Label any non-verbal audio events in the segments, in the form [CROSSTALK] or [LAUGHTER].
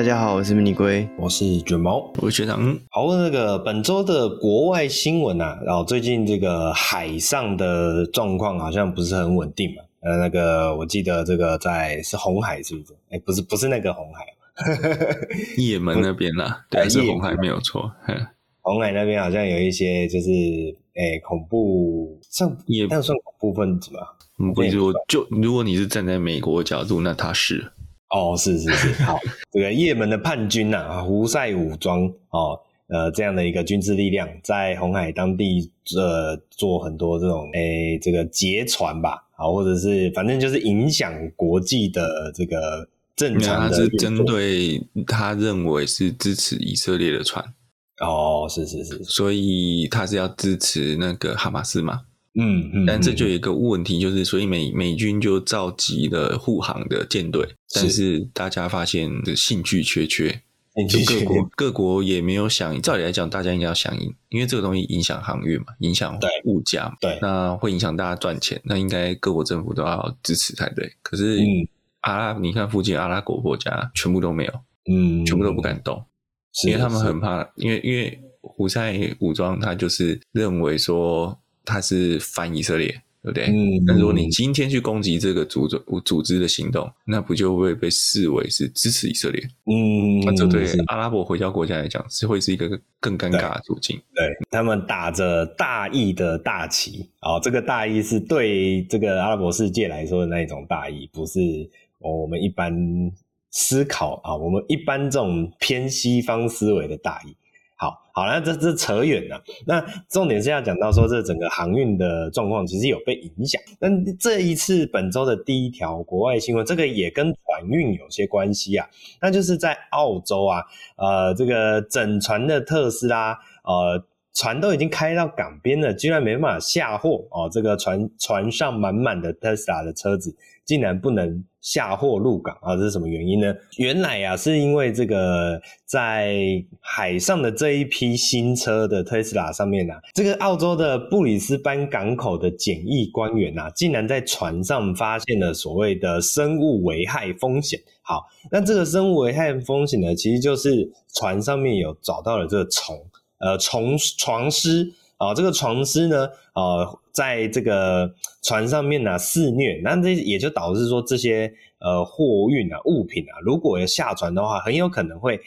好，大家好，我是迷你龟，我是卷毛，我是学长。好，那个本周的国外新闻啊，然后最近这个海上的状况好像不是很稳定嘛。呃，那个我记得这个在是红海是不是？哎，不是，不是那个红海，[LAUGHS] 也门那边啦，对，是红海没有错。红海那边好像有一些就是哎恐怖，像也那算恐怖分子吧？嗯，不是，就如果你是站在美国的角度，那他是。哦，是是是，好，这个也门的叛军呐、啊，胡塞武装哦，呃，这样的一个军事力量，在红海当地呃做很多这种诶，这个劫船吧，啊，或者是反正就是影响国际的这个正常的。他是针对他认为是支持以色列的船。哦，是是是，所以他是要支持那个哈马斯嘛？嗯嗯，但这就有一个问题，就是所以美美军就召集了护航的舰队，但是大家发现的兴趣缺缺，就各国各国也没有响应。照理来讲，大家应该要响应，因为这个东西影响航运嘛，影响物价嘛，对，那会影响大家赚钱，那应该各国政府都要支持才对。可是阿拉，你看附近阿拉伯国家全部都没有，嗯，全部都不敢动，因为他们很怕，因为因为胡塞武装他就是认为说。他是反以色列，对不对？嗯。但如果你今天去攻击这个组织组织的行动，那不就会被视为是支持以色列？嗯。那这对阿拉伯回教国家来讲，是会是一个更尴尬的处境。对，对他们打着大义的大旗啊、哦，这个大义是对这个阿拉伯世界来说的那一种大义，不是我们一般思考啊，我们一般这种偏西方思维的大义。好好，那这这扯远了。那重点是要讲到说，这整个航运的状况其实有被影响。那这一次本周的第一条国外新闻，这个也跟船运有些关系啊。那就是在澳洲啊，呃，这个整船的特斯拉，呃，船都已经开到港边了，居然没办法下货哦。这个船船上满满的特斯拉的车子，竟然不能下货入港啊！这是什么原因呢？原来啊，是因为这个在海上的这一批新车的特斯拉上面啊，这个澳洲的布里斯班港口的检疫官员啊，竟然在船上发现了所谓的生物危害风险。好，那这个生物危害风险呢，其实就是船上面有找到了这个虫，呃，虫床虱。啊，这个床虱呢，呃，在这个船上面呢肆虐，那这也就导致说这些呃货运啊物品啊，如果要下船的话，很有可能会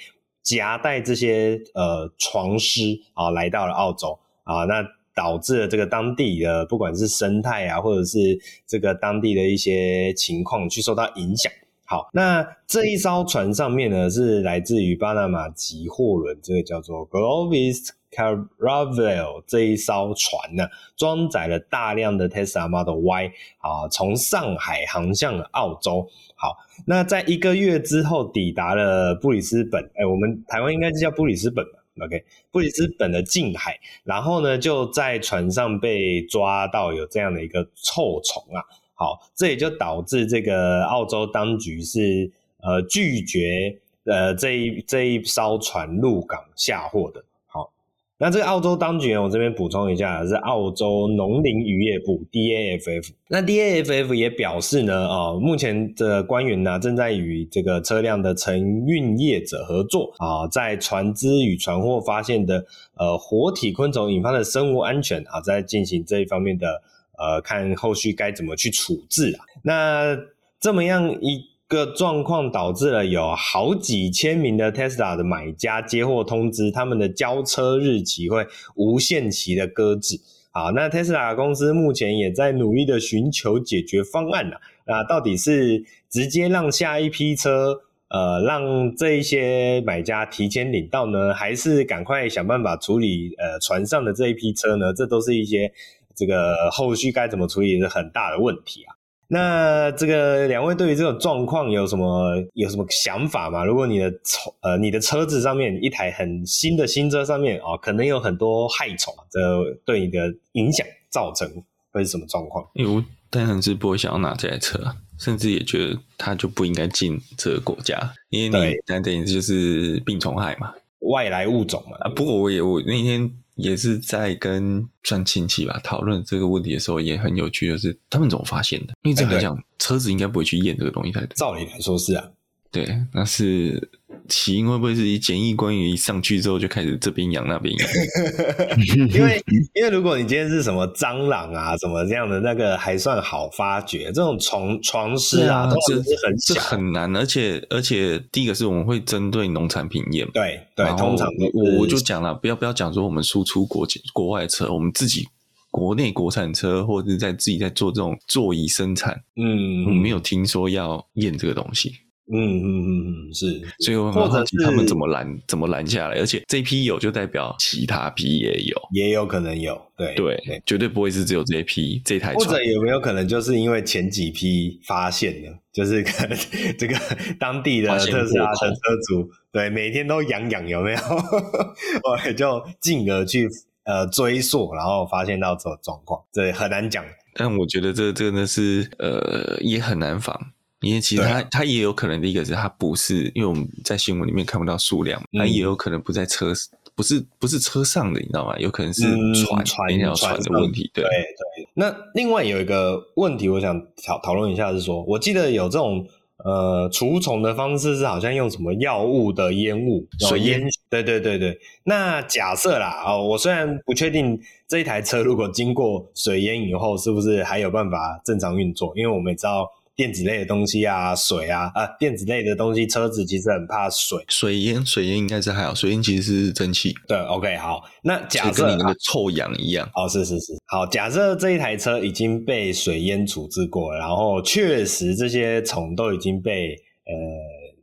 夹带这些呃床虱啊来到了澳洲啊，那导致了这个当地的不管是生态啊，或者是这个当地的一些情况去受到影响。好，那这一艘船上面呢是来自于巴拿马籍货轮，这个叫做 Glovis。Caravel 这一艘船呢，装载了大量的 Tesla Model Y 啊，从上海航向了澳洲。好，那在一个月之后抵达了布里斯本，哎，我们台湾应该是叫布里斯本吧？OK，布里斯本的近海，然后呢就在船上被抓到有这样的一个臭虫啊。好，这也就导致这个澳洲当局是呃拒绝呃这一这一艘船入港下货的。好那这个澳洲当局呢，我这边补充一下，是澳洲农林渔业部 DAFF。那 DAFF 也表示呢，啊，目前的官员呢正在与这个车辆的承运业者合作啊，在船只与船货发现的呃活体昆虫引发的生物安全啊，在进行这一方面的呃看后续该怎么去处置啊。那这么样一。个状况导致了有好几千名的 Tesla 的买家接获通知，他们的交车日期会无限期的搁置。好，那 Tesla 公司目前也在努力的寻求解决方案呢。那到底是直接让下一批车，呃，让这一些买家提前领到呢，还是赶快想办法处理呃船上的这一批车呢？这都是一些这个后续该怎么处理是很大的问题啊。那这个两位对于这种状况有什么有什么想法吗？如果你的车呃你的车子上面一台很新的新车上面哦，可能有很多害虫，这对你的影响造成会是什么状况？因为我当然是不会想要拿这台车，甚至也觉得它就不应该进这个国家，因为你那等于就是病虫害嘛，外来物种嘛。啊，不过我也我那天。也是在跟算亲戚吧讨论这个问题的时候，也很有趣，就是他们怎么发现的？因为这样来讲，车子应该不会去验这个东西才对。照理来说是啊，对，那是起因会不会是以检疫官员一上去之后就开始这边痒那边痒？[LAUGHS] 因为因为如果你今天是什么蟑螂啊什么这样的那个还算好发觉，这种床床虱啊，都是很这很难，而且而且第一个是我们会针对农产品验，对对，通常我我就讲了，不要不要讲说我们输出国国外车，我们自己。国内国产车，或者是在自己在做这种座椅生产，嗯，我没有听说要验这个东西，嗯嗯嗯嗯，是，所以我很好奇他们怎么拦，怎么拦下来，而且这批有，就代表其他批也有，也有可能有，对对，对绝对不会是只有这一批这台车，或者有没有可能就是因为前几批发现的，就是可能 [LAUGHS] 这个当地的特斯拉的车主，对，每天都痒痒，有没有？[LAUGHS] 我就进而去。呃，追溯，然后发现到这种状况，对很难讲。但我觉得这真的是呃，也很难防，因为其实它它也有可能，第一个是它不是，因为我们在新闻里面看不到数量，它也有可能不在车，不是不是车上的，你知道吗？有可能是船船要船的问题。对对。那另外有一个问题，我想讨讨论一下，是说，我记得有这种。呃，除虫的方式是好像用什么药物的烟雾，水烟。对对对对。那假设啦，哦，我虽然不确定这一台车如果经过水烟以后，是不是还有办法正常运作？因为我们也知道。电子类的东西啊，水啊，啊，电子类的东西，车子其实很怕水。水烟，水烟应该是还好，水烟其实是蒸汽。对，OK，好，那假设跟你那个臭氧一样。哦，是是是，好，假设这一台车已经被水烟处置过了，然后确实这些虫都已经被呃，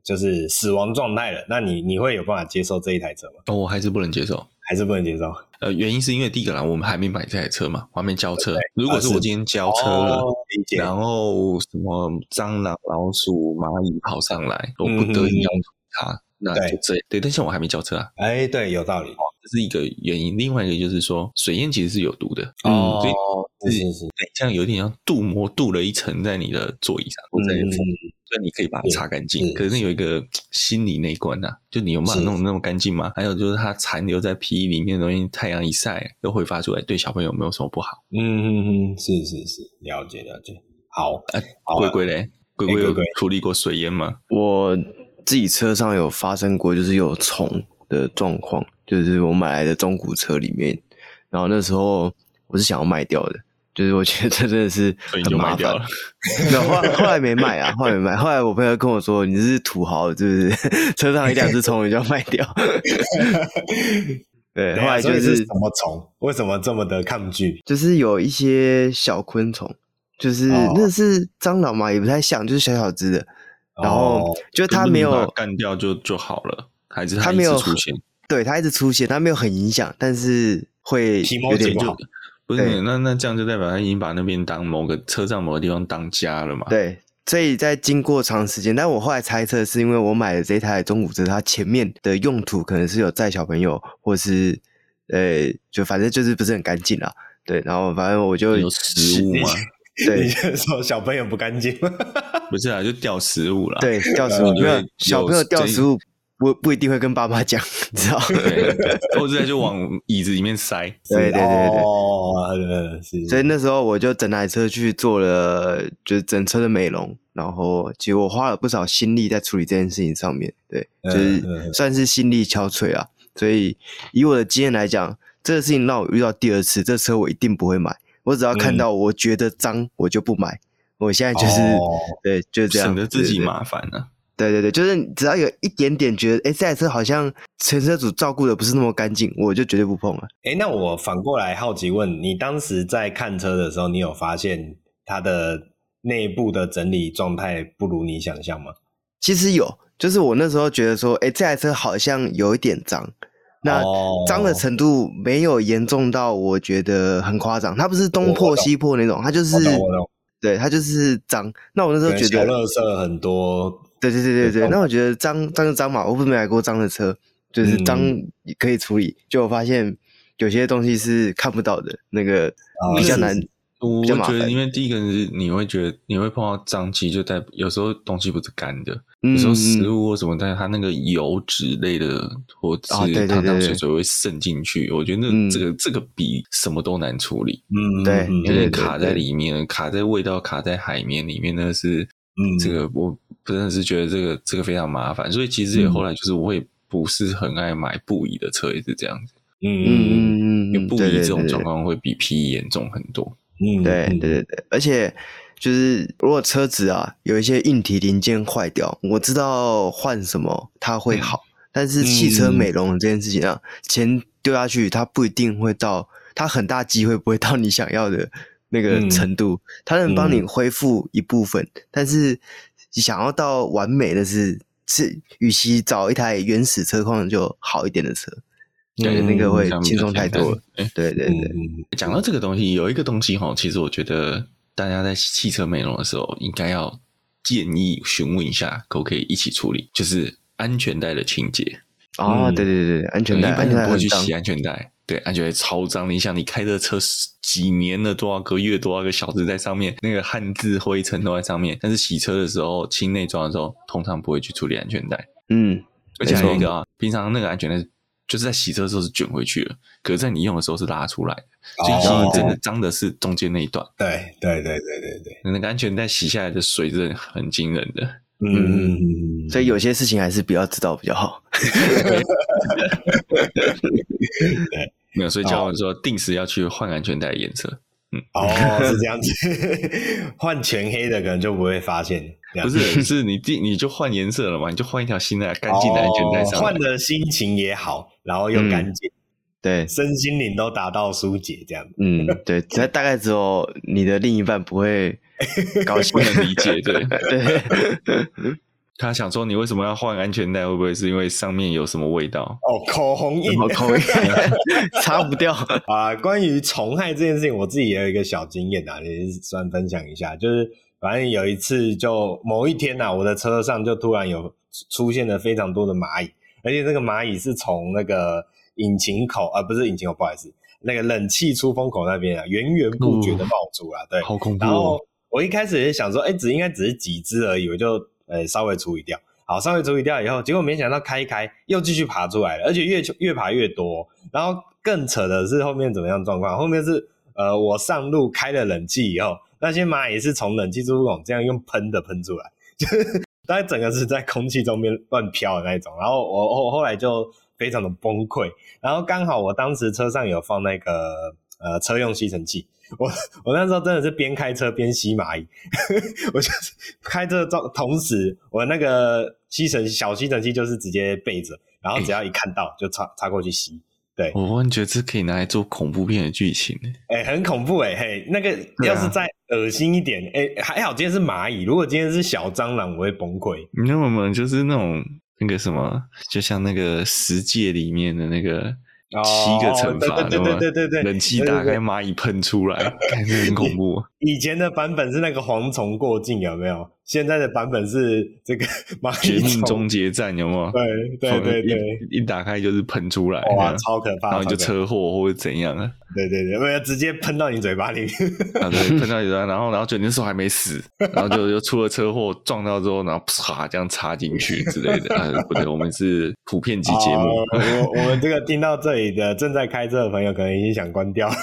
就是死亡状态了，那你你会有办法接受这一台车吗？哦，我还是不能接受。还是不能接受。呃，原因是因为第一个啦，我们还没买这台车嘛，我还没交车。如果是我今天交车了，哦、然后什么蟑螂、老鼠、蚂蚁跑上来，我不得已要除它，嗯、那就这对，对。但是我还没交车啊。哎，对，有道理。这是一个原因。另外一个就是说，水烟其实是有毒的。哦，是是是，这样有点像镀膜镀了一层在你的座椅上，或在你的所以你可以把它擦干净，可是有一个心理那一关呐、啊，就你有办法弄那么干净吗？还有就是它残留在皮衣里面的东西，太阳一晒又挥发出来，对小朋友没有什么不好？嗯嗯嗯，是是是，了解了解。好，哎、啊，龟龟嘞，龟龟有处理过水淹吗？我自己车上有发生过，就是有虫的状况，就是我买来的中古车里面，然后那时候我是想要卖掉的。就是我觉得这真的是很麻烦，[LAUGHS] 没有后后来没卖啊，[LAUGHS] 后来没卖。后来我朋友跟我说：“你是土豪，是不是？车上一两只虫你就要卖掉。[LAUGHS] ”对，后来就是什么虫？为什么这么的抗拒？就是有一些小昆虫，就是那是蟑螂嘛，也不太像，就是小小只的。然后就它没有干掉就就好了，还是它没有出现？对，它一直出现，它没有很影响，但是会有点不好。不是，那那这样就代表他已经把那边当某个车上某个地方当家了嘛？对，所以在经过长时间，但我后来猜测是因为我买的这台中古车，它前面的用途可能是有载小朋友，或是呃，就反正就是不是很干净啦。对，然后反正我就有食物嘛。[LAUGHS] 对，你说小朋友不干净？[LAUGHS] 不是啊，就掉食物了。对，掉食物，因为小朋友掉食物。不不一定会跟爸妈讲，[LAUGHS] 你知道？或者就往椅子里面塞。对对对对，哦，所以那时候我就整台车去做了，就是整车的美容，然后其实我花了不少心力在处理这件事情上面。对，就是算是心力憔悴啊。所以以我的经验来讲，这个事情让我遇到第二次，这车我一定不会买。我只要看到我觉得脏，我就不买。我现在就是对，就这样，省得自己麻烦了。对对对，就是只要有一点点觉得，哎，这台车好像前车主照顾的不是那么干净，我就绝对不碰了。哎，那我反过来好奇问你，当时在看车的时候，你有发现它的内部的整理状态不如你想象吗？其实有，就是我那时候觉得说，哎，这台车好像有一点脏，那脏的程度没有严重到我觉得很夸张，它不是东破西破那种，它就是，对，它就是脏。那我那时候觉得，小垃圾很多。对对对对对，那我觉得脏脏就脏嘛，我不是没买过脏的车，就是脏可以处理。就我发现有些东西是看不到的，那个比较难。我觉得，因为第一个是你会觉得你会碰到脏，其实就代表有时候东西不是干的，有时候食物或什么，但是它那个油脂类的或者是汤汤水水会渗进去。我觉得那这个这个比什么都难处理。嗯，对，有点卡在里面，卡在味道，卡在海绵里面，那是。嗯，这个我真的是觉得这个这个非常麻烦，所以其实也后来就是我也不是很爱买布艺的车，也是这样子。嗯嗯嗯，因为布艺这种状况会比皮衣严重很多。嗯，对对对对，而且就是如果车子啊有一些硬体零件坏掉，我知道换什么它会好，嗯、但是汽车美容这件事情啊，嗯、钱丢下去，它不一定会到，它很大机会不会到你想要的那个程度，嗯、它能帮你恢复一部分，嗯、但是想要到完美的是是，与其找一台原始车况就好一点的车。对，那个会轻松太多了。哎，对对对，讲到这个东西，有一个东西哈，其实我觉得大家在汽车美容的时候，应该要建议询问一下，可不可以一起处理，就是安全带的清洁。哦，对对对，安全带，一般人不会去洗安全带。对，安全带超脏。你想，你开的车几年了，多少个月，多少个小时在上面，那个汗渍灰尘都在上面。但是洗车的时候，清内装的时候，通常不会去处理安全带。嗯，而且还有一个啊，平常那个安全带。就是在洗车的时候是卷回去了，可是在你用的时候是拉出来的，所以其实真的脏的是中间那一段。对对对对对对，那个安全带洗下来的水是很惊人的。嗯嗯嗯，所以有些事情还是不要知道比较好。[LAUGHS] 没有，所以教我说定时要去换安全带的颜色。嗯，哦，是这样子，[LAUGHS] 换全黑的可能就不会发现。不是，是你定你就换颜色了嘛？你就换一条新的干净的安全带上，换的心情也好，然后又干净，对，身心灵都达到疏解这样。嗯，对，这大概只有你的另一半不会 [LAUGHS] 高兴，不能理解，对 [LAUGHS] 对。他想说你为什么要换安全带？会不会是因为上面有什么味道？哦，口红印，口红印 [LAUGHS] 擦不掉啊。关于虫害这件事情，我自己也有一个小经验啊，也是算分享一下，就是。反正有一次，就某一天呐、啊，我的车上就突然有出现了非常多的蚂蚁，而且这个蚂蚁是从那个引擎口，啊，不是引擎口，不好意思，那个冷气出风口那边啊，源源不绝的冒出啊，对，好恐怖。然后我一开始也想说，哎，只应该只是几只而已，我就呃稍微处理掉。好，稍微处理掉以后，结果没想到开一开又继续爬出来了，而且越越爬越多。然后更扯的是后面怎么样状况？后面是呃，我上路开了冷气以后。那些蚂蚁是从冷气出风口这样用喷的喷出来，就是大概整个是在空气中面乱飘的那种。然后我后后来就非常的崩溃。然后刚好我当时车上有放那个呃车用吸尘器，我我那时候真的是边开车边吸蚂蚁，[LAUGHS] 我就是开车状同时，我那个吸尘小吸尘器就是直接备着，然后只要一看到就插插过去吸。对，我忽然觉得这可以拿来做恐怖片的剧情哎、欸，很恐怖哎、欸，嘿，那个要是再恶心一点，哎、还好今天是蚂蚁，如果今天是小蟑螂，我会崩溃。你知道吗？就是那种那个什么，就像那个十界里面的那个。七个惩罚，对对对对对，冷气打开，蚂蚁喷出来，[LAUGHS] 感觉很恐怖。以前的版本是那个蝗虫过境，有没有？现在的版本是这个蚂蚁绝命终结战，有没有？对对对对，一打开就是喷出来，哇，超可怕！然后就车祸或者怎样啊？对对对，没有直接喷到你嘴巴里面，啊对，喷到你嘴巴，然后然后就那时候还没死，然后就就出了车祸，撞到之后，然后啪这样插进去之类的。啊，不对，我们是普遍级节目。我我们这个听到这里的正在开车的朋友，可能已经想关掉。[LAUGHS] [LAUGHS]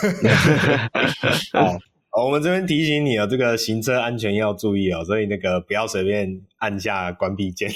我们这边提醒你哦，这个行车安全要注意哦，所以那个不要随便按下关闭键。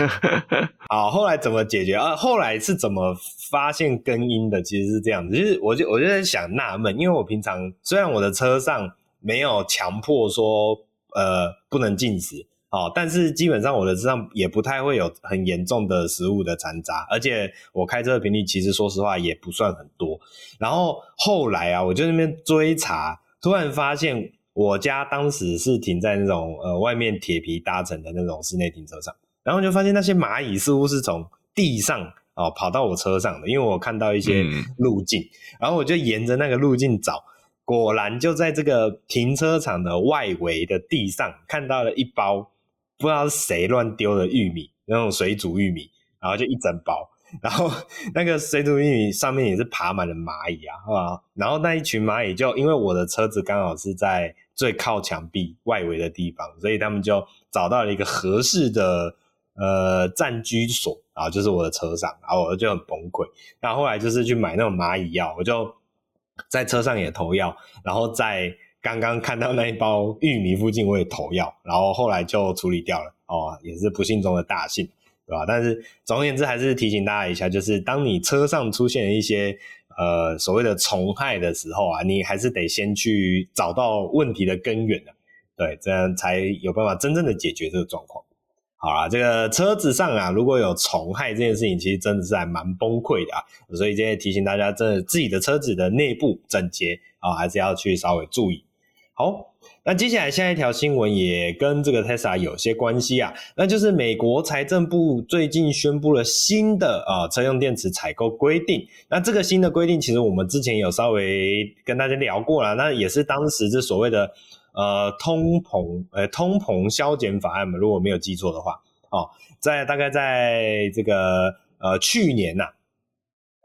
[LAUGHS] 好，后来怎么解决啊？后来是怎么发现根因的？其实是这样子，就是我就我就在想纳闷，因为我平常虽然我的车上没有强迫说呃不能进食，哦，但是基本上我的车上也不太会有很严重的食物的残渣，而且我开车的频率其实说实话也不算很多。然后后来啊，我就那边追查。突然发现，我家当时是停在那种呃外面铁皮搭成的那种室内停车场，然后就发现那些蚂蚁似乎是从地上哦跑到我车上的，因为我看到一些路径，嗯、然后我就沿着那个路径找，果然就在这个停车场的外围的地上看到了一包不知道是谁乱丢的玉米，那种水煮玉米，然后就一整包。然后 [LAUGHS] 那个水煮玉米上面也是爬满了蚂蚁啊，是吧？然后那一群蚂蚁就因为我的车子刚好是在最靠墙壁外围的地方，所以他们就找到了一个合适的呃暂居所，然后就是我的车上，然后我就很崩溃。然后后来就是去买那种蚂蚁药，我就在车上也投药，然后在刚刚看到那一包玉米附近我也投药，然后后来就处理掉了。哦，也是不幸中的大幸，对吧？但是总而言之，还是提醒大家一下，就是当你车上出现一些呃所谓的虫害的时候啊，你还是得先去找到问题的根源的，对，这样才有办法真正的解决这个状况。好啦，这个车子上啊，如果有虫害这件事情，其实真的是还蛮崩溃的啊。所以今天提醒大家，真的自己的车子的内部整洁啊，还是要去稍微注意。好，那接下来下一条新闻也跟这个 Tesla 有些关系啊，那就是美国财政部最近宣布了新的啊车用电池采购规定。那这个新的规定，其实我们之前有稍微跟大家聊过了，那也是当时这所谓的。呃，通膨，呃，通膨削减法案嘛，如果没有记错的话，哦，在大概在这个呃去年呐、啊，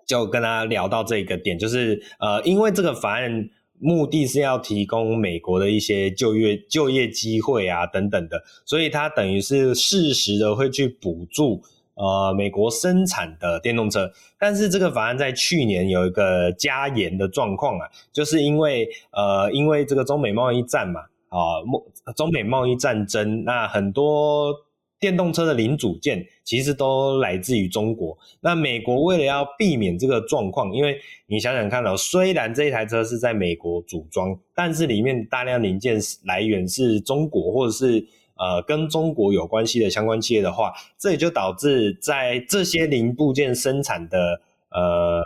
就跟他聊到这个点，就是呃，因为这个法案目的是要提供美国的一些就业就业机会啊等等的，所以它等于是适时的会去补助。呃，美国生产的电动车，但是这个法案在去年有一个加严的状况啊，就是因为呃，因为这个中美贸易战嘛，啊，中美贸易战争，那很多电动车的零组件其实都来自于中国。那美国为了要避免这个状况，因为你想想看哦，虽然这一台车是在美国组装，但是里面大量零件来源是中国或者是。呃，跟中国有关系的相关企业的话，这也就导致在这些零部件生产的呃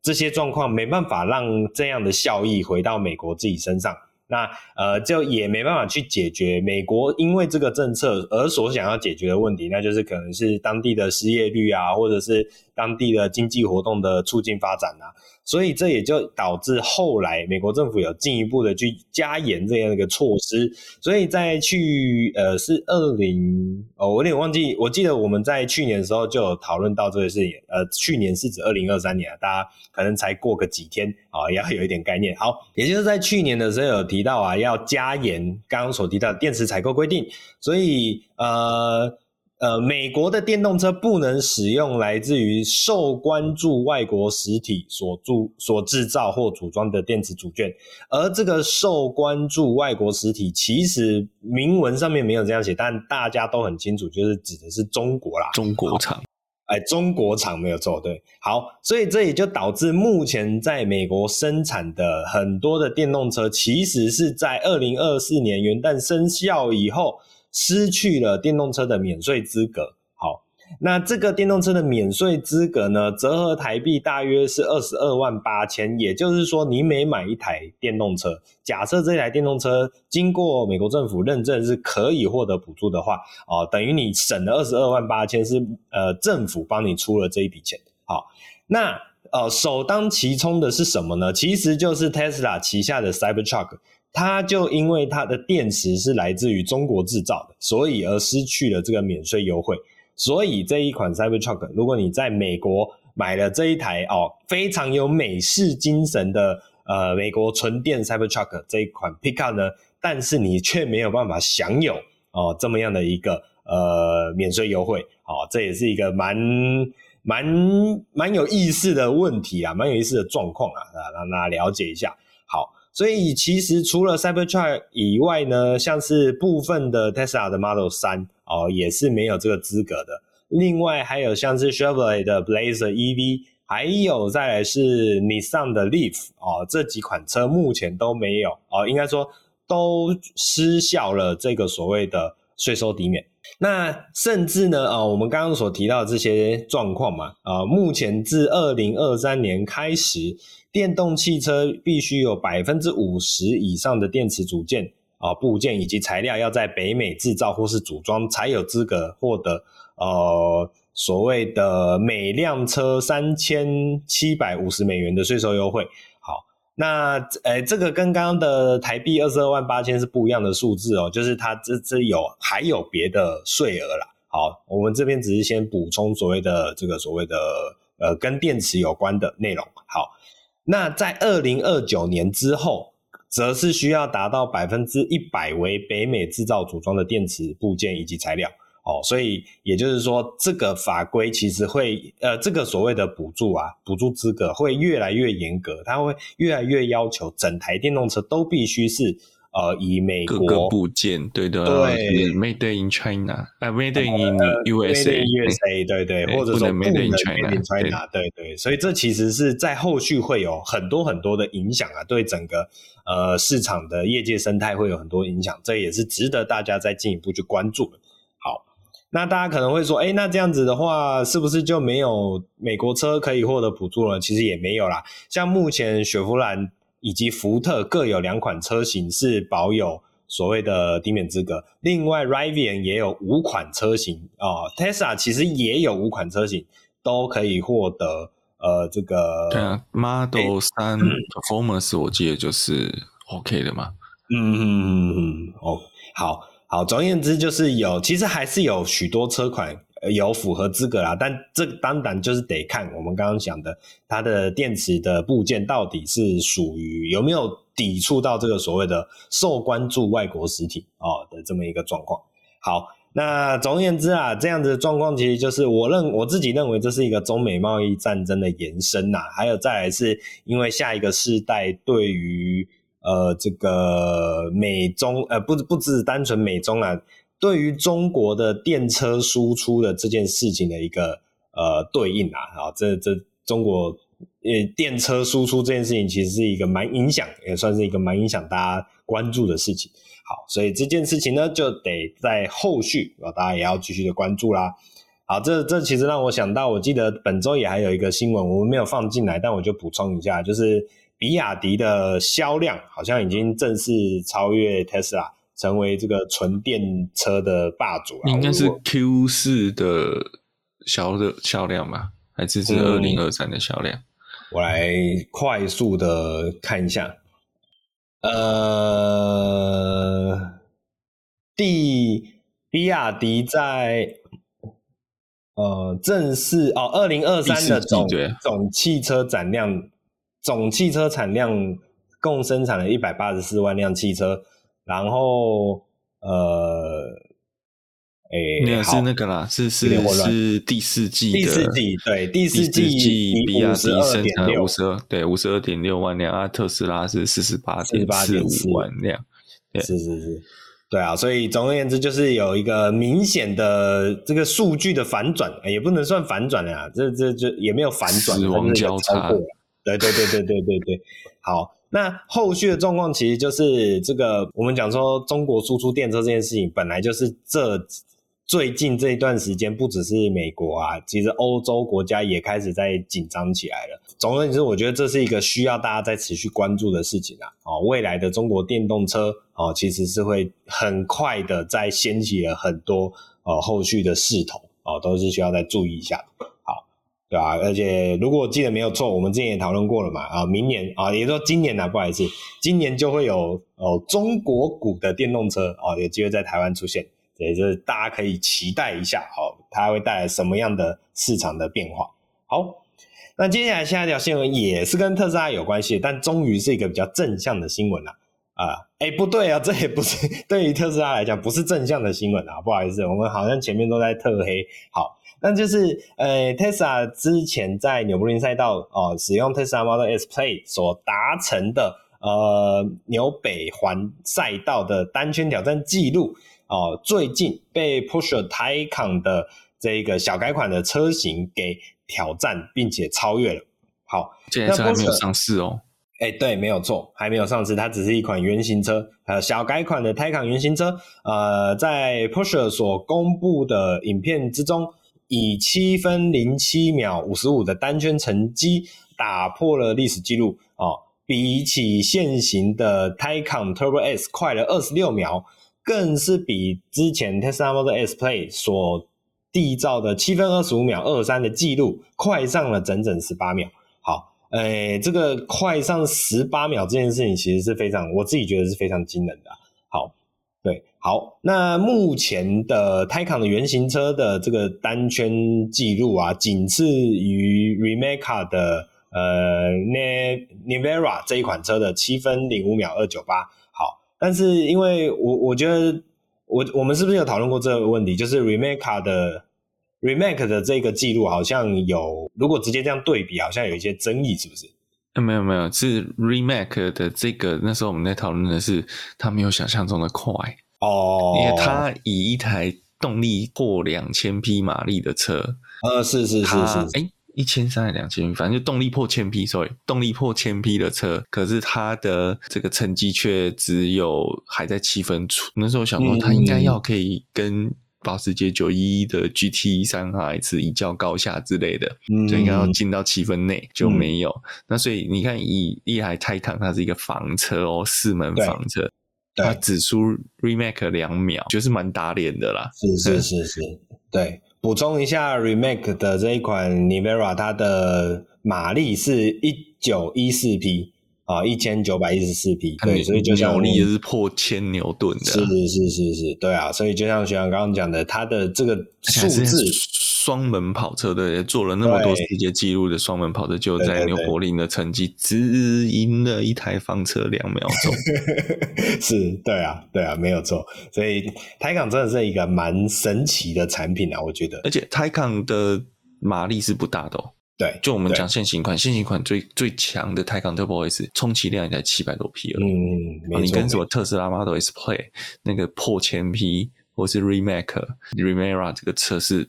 这些状况没办法让这样的效益回到美国自己身上，那呃就也没办法去解决美国因为这个政策而所想要解决的问题，那就是可能是当地的失业率啊，或者是当地的经济活动的促进发展啊。所以这也就导致后来美国政府有进一步的去加严这样一个措施。所以在去呃是二零哦，我有点忘记，我记得我们在去年的时候就有讨论到这个事情。呃，去年是指二零二三年啊，大家可能才过个几天啊，也要有一点概念。好，也就是在去年的时候有提到啊，要加严刚刚所提到的电池采购规定。所以呃。呃，美国的电动车不能使用来自于受关注外国实体所铸所制造或组装的电池组件，而这个受关注外国实体其实明文上面没有这样写，但大家都很清楚，就是指的是中国啦，中国厂，哎，中国厂没有错，对，好，所以这也就导致目前在美国生产的很多的电动车，其实是在二零二四年元旦生效以后。失去了电动车的免税资格。好，那这个电动车的免税资格呢，折合台币大约是二十二万八千。也就是说，你每买一台电动车，假设这台电动车经过美国政府认证是可以获得补助的话，哦，等于你省了二十二万八千，是呃政府帮你出了这一笔钱。好，那呃首当其冲的是什么呢？其实就是 Tesla 旗下的 Cybertruck。它就因为它的电池是来自于中国制造的，所以而失去了这个免税优惠。所以这一款 Cybertruck，如果你在美国买了这一台哦非常有美式精神的呃美国纯电 Cybertruck 这一款 Pickup 呢，但是你却没有办法享有哦这么样的一个呃免税优惠。哦，这也是一个蛮蛮蛮有意思的问题啊，蛮有意思的状况啊，啊，让大家了解一下。所以其实除了 Cybertruck 以外呢，像是部分的 Tesla 的 Model 3哦，也是没有这个资格的。另外还有像是 Chevrolet 的 Blazer EV，还有再来是 Nissan 的 Leaf 哦，这几款车目前都没有哦，应该说都失效了这个所谓的税收抵免。那甚至呢，呃，我们刚刚所提到的这些状况嘛，呃、目前自二零二三年开始。电动汽车必须有百分之五十以上的电池组件啊、部件以及材料要在北美制造或是组装，才有资格获得呃所谓的每辆车三千七百五十美元的税收优惠。好，那诶这个跟刚刚的台币二十二万八千是不一样的数字哦，就是它这这有还有别的税额啦。好，我们这边只是先补充所谓的这个所谓的呃跟电池有关的内容。好。那在二零二九年之后，则是需要达到百分之一百为北美制造组装的电池部件以及材料。哦，所以也就是说，这个法规其实会呃，这个所谓的补助啊，补助资格会越来越严格，它会越来越要求整台电动车都必须是呃，以美国各个部件，对的，对，Made in China，啊，Made in USA，USA，对对，或者说 Made in China，对对，所以这其实是在后续会有很多很多的影响啊，对整个呃市场的业界生态会有很多影响，这也是值得大家再进一步去关注的。好，那大家可能会说，哎，那这样子的话，是不是就没有美国车可以获得补助了？其实也没有啦，像目前雪佛兰。以及福特各有两款车型是保有所谓的抵免资格，另外 Rivian 也有五款车型哦，Tesla 其实也有五款车型都可以获得呃这个对啊，Model 三 Performance 我记得就是 OK 的嘛，嗯嗯嗯嗯，哦，好好，总而言之就是有，其实还是有许多车款。有符合资格啦，但这当然就是得看我们刚刚讲的，它的电池的部件到底是属于有没有抵触到这个所谓的受关注外国实体哦的这么一个状况。好，那总而言之啊，这样子的状况其实就是我认我自己认为这是一个中美贸易战争的延伸呐，还有再来是因为下一个世代对于呃这个美中呃不不只是单纯美中啊。对于中国的电车输出的这件事情的一个呃对应啊，啊，这这中国呃电车输出这件事情其实是一个蛮影响，也算是一个蛮影响大家关注的事情。好，所以这件事情呢，就得在后续啊，大家也要继续的关注啦。好，这这其实让我想到，我记得本周也还有一个新闻，我们没有放进来，但我就补充一下，就是比亚迪的销量好像已经正式超越特斯拉。成为这个纯电车的霸主，应该是 Q 四的销的销量吧？还是是二零二三的销量？我来快速的看一下。呃，第比亚迪在呃正式哦，二零二三的总总汽车产量，总汽车产量共生产了一百八十四万辆汽车。然后，呃，诶，那是那个啦，是是是第四季的，第四季对，第四季比亚迪生产五十二，对，五十二点六万辆啊，特斯拉是四十八点四五万辆，对。是是是，对啊，所以总而言之，就是有一个明显的这个数据的反转，也不能算反转了，这这这也没有反转，死亡交叉，对对对对对对对，好。那后续的状况其实就是这个，我们讲说中国输出电车这件事情，本来就是这最近这一段时间，不只是美国啊，其实欧洲国家也开始在紧张起来了。总而言之，我觉得这是一个需要大家在持续关注的事情啊。哦，未来的中国电动车哦，其实是会很快的在掀起了很多哦后续的势头哦，都是需要再注意一下。对啊，而且如果我记得没有错，我们之前也讨论过了嘛。啊，明年啊，也说今年呢、不好意思，今年就会有哦中国股的电动车哦，有机会在台湾出现，也就是大家可以期待一下，好，它会带来什么样的市场的变化？好，那接下来下一条新闻也是跟特斯拉有关系，但终于是一个比较正向的新闻了啊！哎，不对啊，[LAUGHS] 这也不是对于特斯拉来讲不是正向的新闻啊，不好意思，我们好像前面都在特黑，好。那就是，呃，Tesla 之前在纽柏林赛道哦、呃，使用 Tesla Model S Plaid 所达成的呃纽北环赛道的单圈挑战记录哦、呃，最近被 Porsche Taycan 的这个小改款的车型给挑战，并且超越了。好，现在车还没有上市哦。哎，对，没有错，还没有上市，它只是一款原型车，还有小改款的 Taycan 原型车。呃，在 Porsche 所公布的影片之中。以七分零七秒五十五的单圈成绩打破了历史记录哦，比起现行的 Taycan Turbo S 快了二十六秒，更是比之前 Tesla Model S Plaid 所缔造的七分二十五秒二三的记录快上了整整十八秒。好，诶，这个快上十八秒这件事情其实是非常，我自己觉得是非常惊人的。对，好，那目前的 Taycan 的原型车的这个单圈记录啊，仅次于 Rimac 的呃 Ne Nevera 这一款车的七分零五秒二九八。好，但是因为我我觉得我我们是不是有讨论过这个问题？就是 Rimac 的 Rimac 的这个记录好像有，如果直接这样对比，好像有一些争议，是不是？没有没有，是 remake 的这个那时候我们在讨论的是，它没有想象中的快哦，因为它以一台动力破两千匹马力的车，呃，是是是是，哎，一千三还两千匹，反正就动力破千匹，sorry，动力破千匹的车，可是它的这个成绩却只有还在七分出，那时候想说它应该要可以跟。保时捷九一一的 GT 三 RS 一较高下之类的，嗯、就应该要进到七分内，就没有。嗯、那所以你看，以一台 Taycan 它是一个房车哦，四门房车，它只输 remake 两秒，就是蛮打脸的啦。是是是是，对。补充一下，remake 的这一款 Nivera，它的马力是一九一四匹。啊，一千九百一十四匹，对，所以就像扭力也是破千牛顿的，是是是是，对啊，所以就像学长刚刚讲的，他的这个数字，双门跑车对，做了那么多世界纪录的双门跑车，就在纽柏林的成绩只赢了一台房车两秒钟，[LAUGHS] 是，对啊，对啊，没有错，所以 Taycan 真的是一个蛮神奇的产品啊，我觉得，而且 Taycan 的马力是不大的哦。对，就我们讲现行款，现行款最最强的 Taycan Turbo S，充其量也才七百多匹而已。嗯，没错。你跟什么特斯拉 Model S Play 那个破千匹，或是 Remake、Remera 这个车是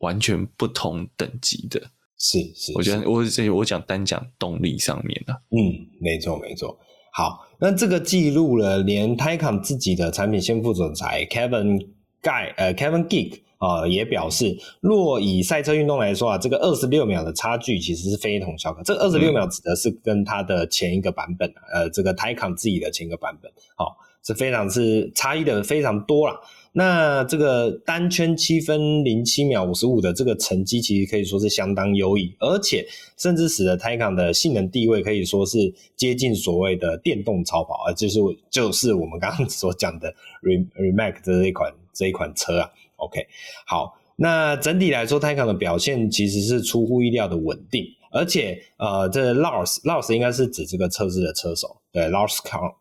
完全不同等级的。是是，我觉得我这我讲单讲动力上面的。嗯，没错没错。好，那这个记录了，连 Taycan 自己的产品线副总裁 Kevin Guy 呃 Kevin Geek。啊、呃，也表示，若以赛车运动来说啊，这个二十六秒的差距其实是非同小可。这二十六秒指的是跟它的前一个版本，嗯、呃，这个 Taycan 自己的前一个版本，好、哦，是非常是差异的非常多啦。那这个单圈七分零七秒五十五的这个成绩，其实可以说是相当优异，而且甚至使得 Taycan 的性能地位可以说是接近所谓的电动超跑，啊就是就是我们刚刚所讲的 Rimac 的这一款这一款车啊。OK，好，那整体来说，Taycan 的表现其实是出乎意料的稳定，而且呃，这 Lars Lars 应该是指这个测试的车手，对，Lars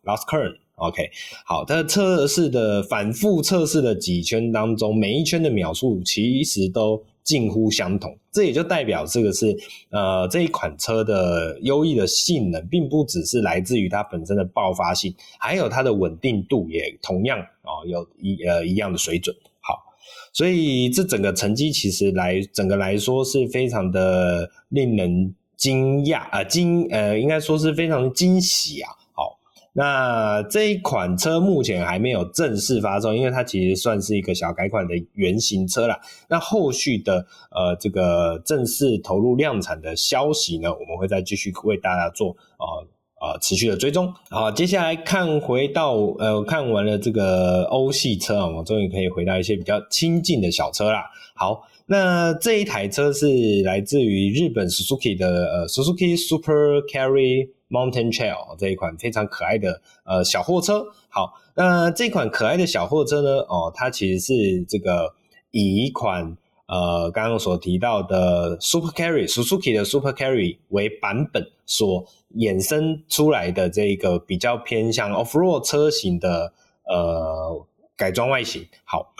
Lars Kern，OK，好，它测试的反复测试的几圈当中，每一圈的秒数其实都近乎相同，这也就代表这个是呃这一款车的优异的性能，并不只是来自于它本身的爆发性，还有它的稳定度也同样哦有一呃一样的水准。所以这整个成绩其实来整个来说是非常的令人惊讶啊惊呃应该说是非常的惊喜啊。好，那这一款车目前还没有正式发售，因为它其实算是一个小改款的原型车啦。那后续的呃这个正式投入量产的消息呢，我们会再继续为大家做呃。啊，持续的追踪。好，接下来看回到呃，看完了这个欧系车啊，我终于可以回到一些比较亲近的小车啦。好，那这一台车是来自于日本 Suzuki 的呃 Suzuki Super Carry Mountain Trail 这一款非常可爱的呃小货车。好，那这款可爱的小货车呢，哦，它其实是这个以一款呃刚刚所提到的 Super Carry Suzuki 的 Super Carry 为版本所。衍生出来的这个比较偏向 off-road 车型的呃改装外形，好，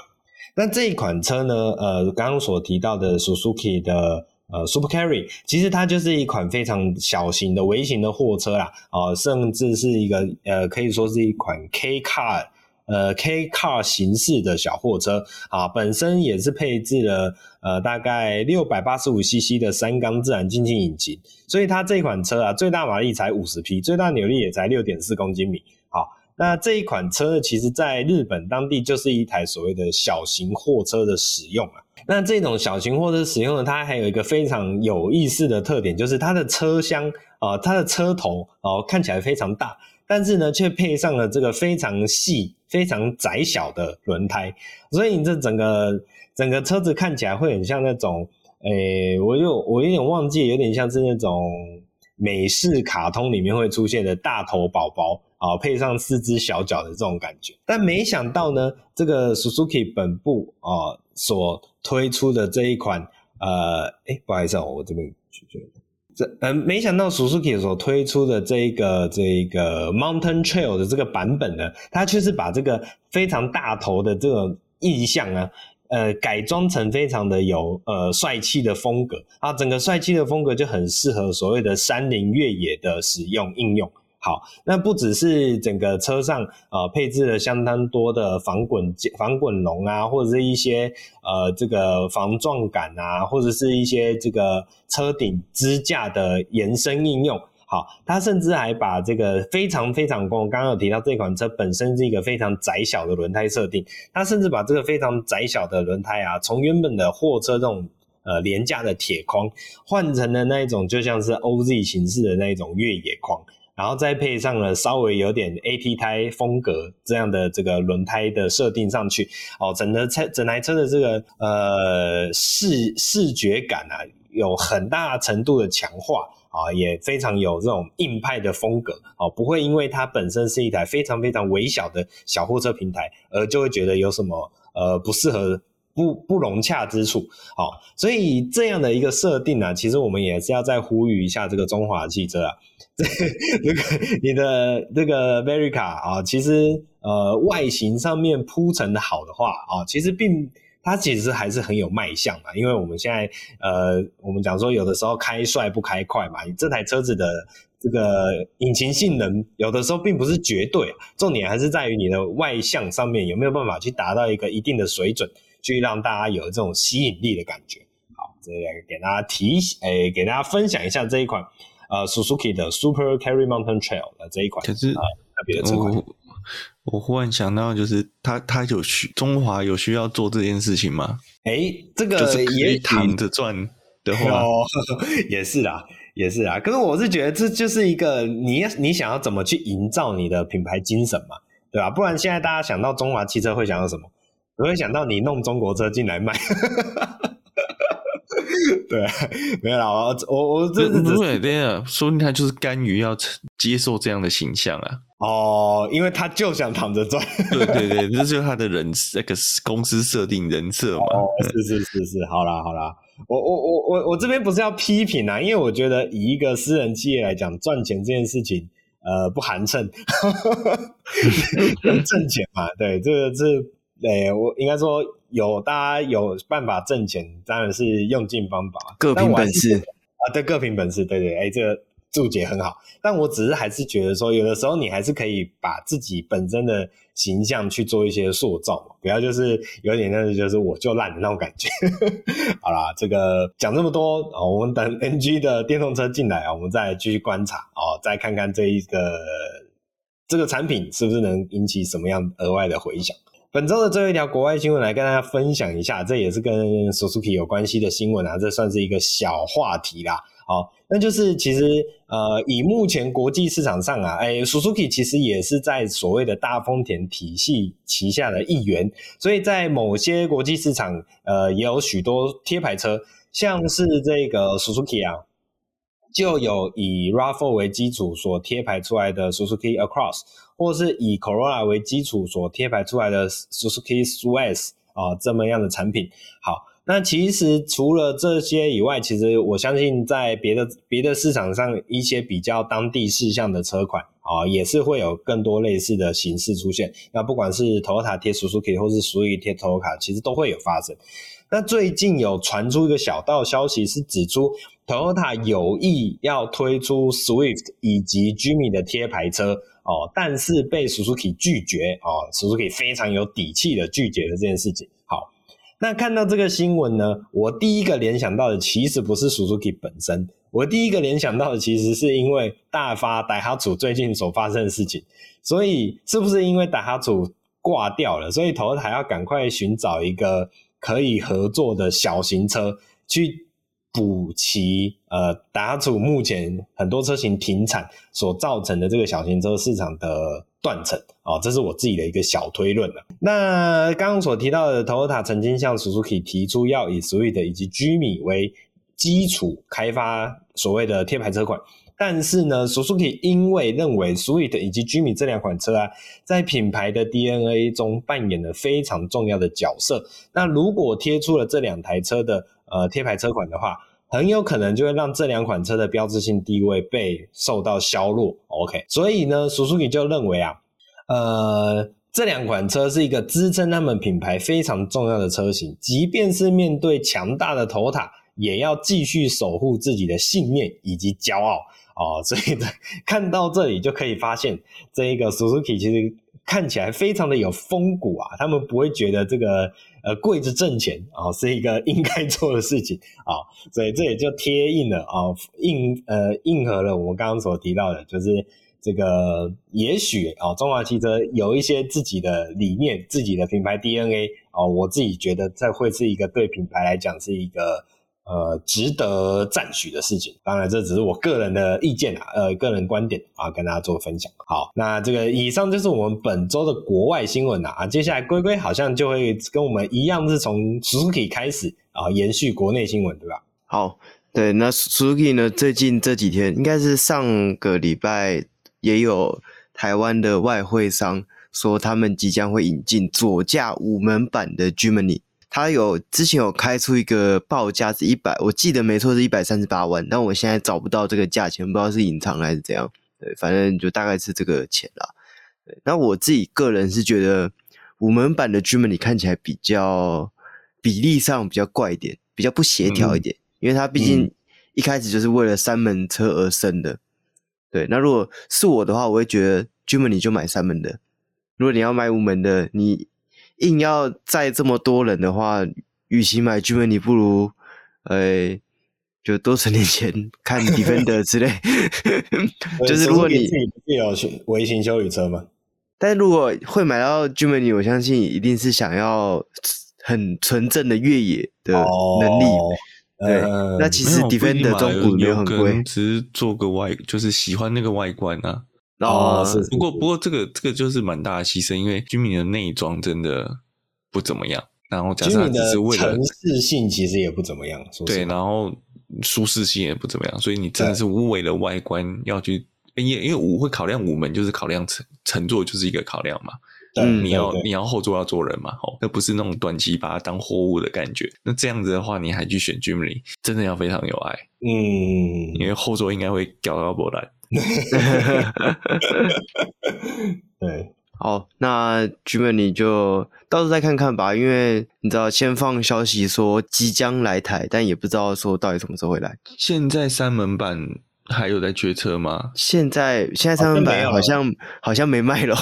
那这一款车呢，呃，刚刚所提到的 Suzuki 的呃 Super Carry，其实它就是一款非常小型的微型的货车啦，啊、呃，甚至是一个呃可以说是一款 K car。呃，K car 形式的小货车啊，本身也是配置了呃大概六百八十五 CC 的三缸自然进气引擎，所以它这款车啊，最大马力才五十匹，最大扭力也才六点四公斤米。好，那这一款车其实在日本当地就是一台所谓的小型货车的使用啊。那这种小型货车使用呢，它还有一个非常有意思的特点，就是它的车厢啊、它的车头哦、看起来非常大。但是呢，却配上了这个非常细、非常窄小的轮胎，所以你这整个整个车子看起来会很像那种，诶、我有我有点忘记，有点像是那种美式卡通里面会出现的大头宝宝啊，配上四只小脚的这种感觉。但没想到呢，这个 Suzuki 本部啊所推出的这一款，呃，诶、不好意思哦，我这边去这嗯。没想到 Suzuki 所推出的这一个这一个 Mountain Trail 的这个版本呢，它却是把这个非常大头的这种意象啊，呃改装成非常的有呃帅气的风格啊，整个帅气的风格就很适合所谓的山林越野的使用应用。好，那不只是整个车上呃配置了相当多的防滚防滚笼啊，或者是一些呃这个防撞杆啊，或者是一些这个车顶支架的延伸应用。好，它甚至还把这个非常非常我，刚刚有提到这款车本身是一个非常窄小的轮胎设定，它甚至把这个非常窄小的轮胎啊，从原本的货车这种呃廉价的铁框，换成了那一种就像是 OZ 形式的那一种越野框。然后再配上了稍微有点 AT 胎风格这样的这个轮胎的设定上去，哦，整个车整台车的这个呃视视觉感啊，有很大程度的强化啊，也非常有这种硬派的风格哦，不会因为它本身是一台非常非常微小的小货车平台，而就会觉得有什么呃不适合。不不融洽之处，好，所以这样的一个设定呢、啊，其实我们也是要再呼吁一下这个中华汽车啊，[LAUGHS] 这个你的这个 Verica 啊，其实呃外形上面铺陈的好的话啊，其实并它其实还是很有卖相嘛，因为我们现在呃我们讲说有的时候开帅不开快嘛，这台车子的这个引擎性能有的时候并不是绝对，重点还是在于你的外向上面有没有办法去达到一个一定的水准。去让大家有这种吸引力的感觉。好，这个给大家提，诶、给大家分享一下这一款呃，Suzuki 的 Super Carry Mountain Trail 的这一款。可是，呃、特别的车款我我忽然想到，就是他他有需中华有需要做这件事情吗？诶、欸，这个就是可以躺着赚的话，哦，[LAUGHS] 也是啦，也是啊。可是我是觉得这就是一个你你想要怎么去营造你的品牌精神嘛，对吧？不然现在大家想到中华汽车会想到什么？我会想到你弄中国车进来卖，[LAUGHS] 对，没有啦，我我我这是不会这样，说明他就是甘于要接受这样的形象啊。哦，因为他就想躺着赚。对对对，[LAUGHS] 这就是他的人那个公司设定人设嘛。哦，是是是是，好啦好啦，我我我我我这边不是要批评啊，因为我觉得以一个私人企业来讲，赚钱这件事情，呃，不寒碜，[LAUGHS] 挣钱嘛，对，这个是。对，我应该说有大家有办法挣钱，当然是用尽方法，各凭本事啊，对，各凭本事，对对，哎，这个注解很好。但我只是还是觉得说，有的时候你还是可以把自己本身的形象去做一些塑造嘛，不要就是有点那个就是我就烂的那种感觉。[LAUGHS] 好啦，这个讲这么多，我们等 NG 的电动车进来啊，我们再继续观察哦，再看看这一个这个产品是不是能引起什么样额外的回响。本周的最后一条国外新闻，来跟大家分享一下，这也是跟 Suzuki 有关系的新闻啊，这算是一个小话题啦。好，那就是其实呃，以目前国际市场上啊，哎，Suzuki 其实也是在所谓的大丰田体系旗下的一员，所以在某些国际市场，呃，也有许多贴牌车，像是这个 Suzuki 啊，就有以 RAV4 为基础所贴牌出来的 Suzuki Across。或是以 Corolla 为基础所贴牌出来的 Suzuki Swiss 啊，这么样的产品。好，那其实除了这些以外，其实我相信在别的别的市场上，一些比较当地事项的车款啊，也是会有更多类似的形式出现。那不管是 Toyota 贴 Suzuki，或是 Suzuki 贴 Toyota，其实都会有发生。那最近有传出一个小道消息，是指出 Toyota 有意要推出 Swift 以及 Jimny 的贴牌车。哦，但是被 Suzuki 拒绝哦，Suzuki 非常有底气的拒绝了这件事情。好，那看到这个新闻呢，我第一个联想到的其实不是 Suzuki 本身，我第一个联想到的其实是因为大发 Daihatsu 最近所发生的事情，所以是不是因为 Daihatsu 挂掉了，所以 Toyota 要赶快寻找一个可以合作的小型车去。补齐呃，达祖目前很多车型停产所造成的这个小型车市场的断层哦，这是我自己的一个小推论了。那刚刚所提到的，Toyota 曾经向 Suzuki 提出要以 Swift 以及 Jimny 为基础开发所谓的贴牌车款，但是呢，Suzuki 因为认为 Swift 以及 Jimi 这两款车啊，在品牌的 DNA 中扮演了非常重要的角色。那如果贴出了这两台车的呃，贴牌车款的话，很有可能就会让这两款车的标志性地位被受到削弱。OK，所以呢，Suzuki 就认为啊，呃，这两款车是一个支撑他们品牌非常重要的车型，即便是面对强大的头塔，也要继续守护自己的信念以及骄傲哦。所以看到这里就可以发现，这一个 Suzuki 其实看起来非常的有风骨啊，他们不会觉得这个。呃，跪着挣钱啊，是一个 [LAUGHS] 应该做的事情啊，所以这也就贴应了啊，应呃应和了我们刚刚所提到的，就是这个也许啊，中华汽车有一些自己的理念、自己的品牌 DNA 啊，我自己觉得这会是一个对品牌来讲是一个。呃，值得赞许的事情，当然这只是我个人的意见啊，呃，个人观点啊，跟大家做分享。好，那这个以上就是我们本周的国外新闻啊，接下来龟龟好像就会跟我们一样，是从 Suzuki 开始啊，延续国内新闻，对吧？好，对，那 Suzuki 呢，最近这几天应该是上个礼拜也有台湾的外汇商说，他们即将会引进左驾五门版的 Jimny。他有之前有开出一个报价是一百，我记得没错是一百三十八万，但我现在找不到这个价钱，不知道是隐藏还是怎样。对，反正就大概是这个钱啦。对，那我自己个人是觉得五门版的 Jimny 看起来比较比例上比较怪一点，比较不协调一点，嗯、因为它毕竟一开始就是为了三门车而生的。对，那如果是我的话，我会觉得 Jimny 就买三门的。如果你要买五门的，你。硬要载这么多人的话，与其买 Jimny，你不如，呃、欸，就多存点钱看 Defender 之类。[LAUGHS] 就是如果你自己不是有微型修理车吗？但如果会买到 Gimini，我相信一定是想要很纯正的越野的能力。哦、对，呃、那其实 Defender 中古没有很贵，只是做个外，就是喜欢那个外观啊。哦，是，不过不过这个这个就是蛮大的牺牲，因为 Jimny 的内装真的不怎么样，然后加上只是为了城市性其实也不怎么样，对，然后舒适性也不怎么样，所以你真的是为了外观要去，因为因为五会考量五门就是考量乘乘坐就是一个考量嘛，嗯，你要你要后座要坐人嘛，哦，那不是那种短期把它当货物的感觉，那这样子的话你还去选 Jimny，真的要非常有爱，嗯，因为后座应该会掉到波澜。[LAUGHS] 对，好，那 Jimny 就到时候再看看吧，因为你知道，先放消息说即将来台，但也不知道说到底什么时候会来。现在三门版还有在缺车吗？现在现在三门版好像好像没卖了，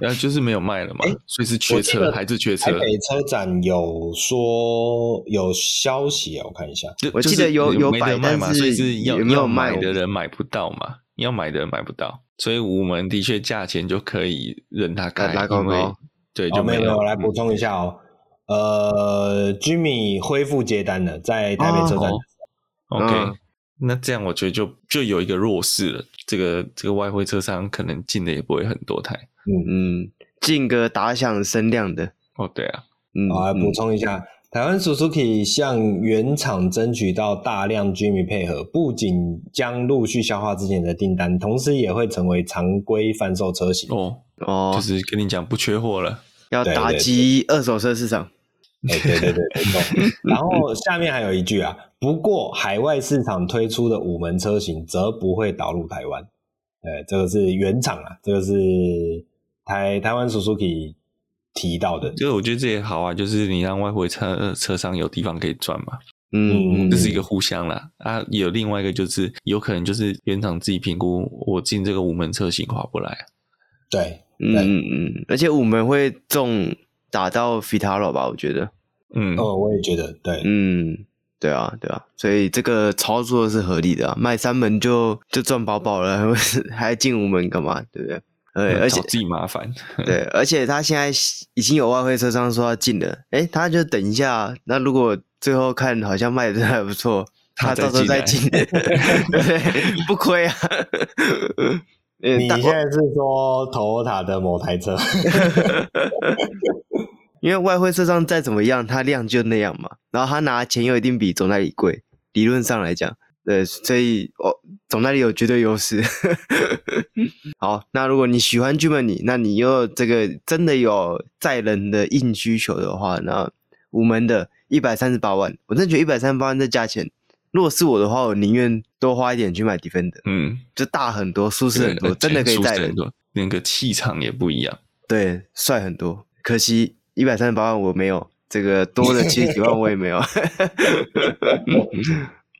然后就是没有卖了嘛，欸、所以是缺车还是缺车？台北车展有说有消息啊，我看一下，我记得有有摆卖嘛，所以是要要买的人买不到嘛。要买的买不到，所以五门的确价钱就可以任它开，拉高高。对，就没有。没有，我来补充一下哦。呃，Jimmy 恢复接单了，在台北车展。OK，那这样我觉得就就有一个弱势了。这个这个外汇车商可能进的也不会很多台。嗯嗯，进个打响声量的。哦，对啊。嗯，我来补充一下。台湾 Suzuki 向原厂争取到大量 Jimny 配合，不仅将陆续消化之前的订单，同时也会成为常规贩售车型。哦哦，就是跟你讲不缺货了，要打击二手车市场。哎，对对对，没错。[LAUGHS] 然后下面还有一句啊，不过海外市场推出的五门车型则不会导入台湾。对，这个是原厂啊，这个是台台湾 Suzuki。提到的，就我觉得这也好啊，就是你让外汇车车商有地方可以赚嘛，嗯，这是一个互相啦。啊。有另外一个就是有可能就是原厂自己评估，我进这个五门车型划不来，对，嗯嗯，而且五门会重打到 Vitaro 吧，我觉得，嗯，哦，我也觉得，对，嗯，对啊，对啊，所以这个操作是合理的啊，卖三门就就赚饱饱了，[LAUGHS] 还进五门干嘛，对不对？对，而且自己麻烦。对，[LAUGHS] 而且他现在已经有外汇车商说要进了，诶，他就等一下。那如果最后看好像卖的还不错，他到时候再进，[LAUGHS] 对，不亏啊。[LAUGHS] 你现在是说 Toyota 的某台车？因为外汇车商再怎么样，他量就那样嘛。然后他拿钱又一定比总代理贵，理论上来讲。对，所以哦，总代理有绝对优势。[LAUGHS] 好，那如果你喜欢 Jimny，那你又这个真的有载人的硬需求的话，那五门的一百三十八万，我真的觉得一百三十八万这价钱，如果是我的话，我宁愿多花一点去买 Defender，嗯，就大很多，舒适很多，真的可以载人，那个气场也不一样。对，帅很多。可惜一百三十八万我没有，这个多的七十几万我也没有。[LAUGHS]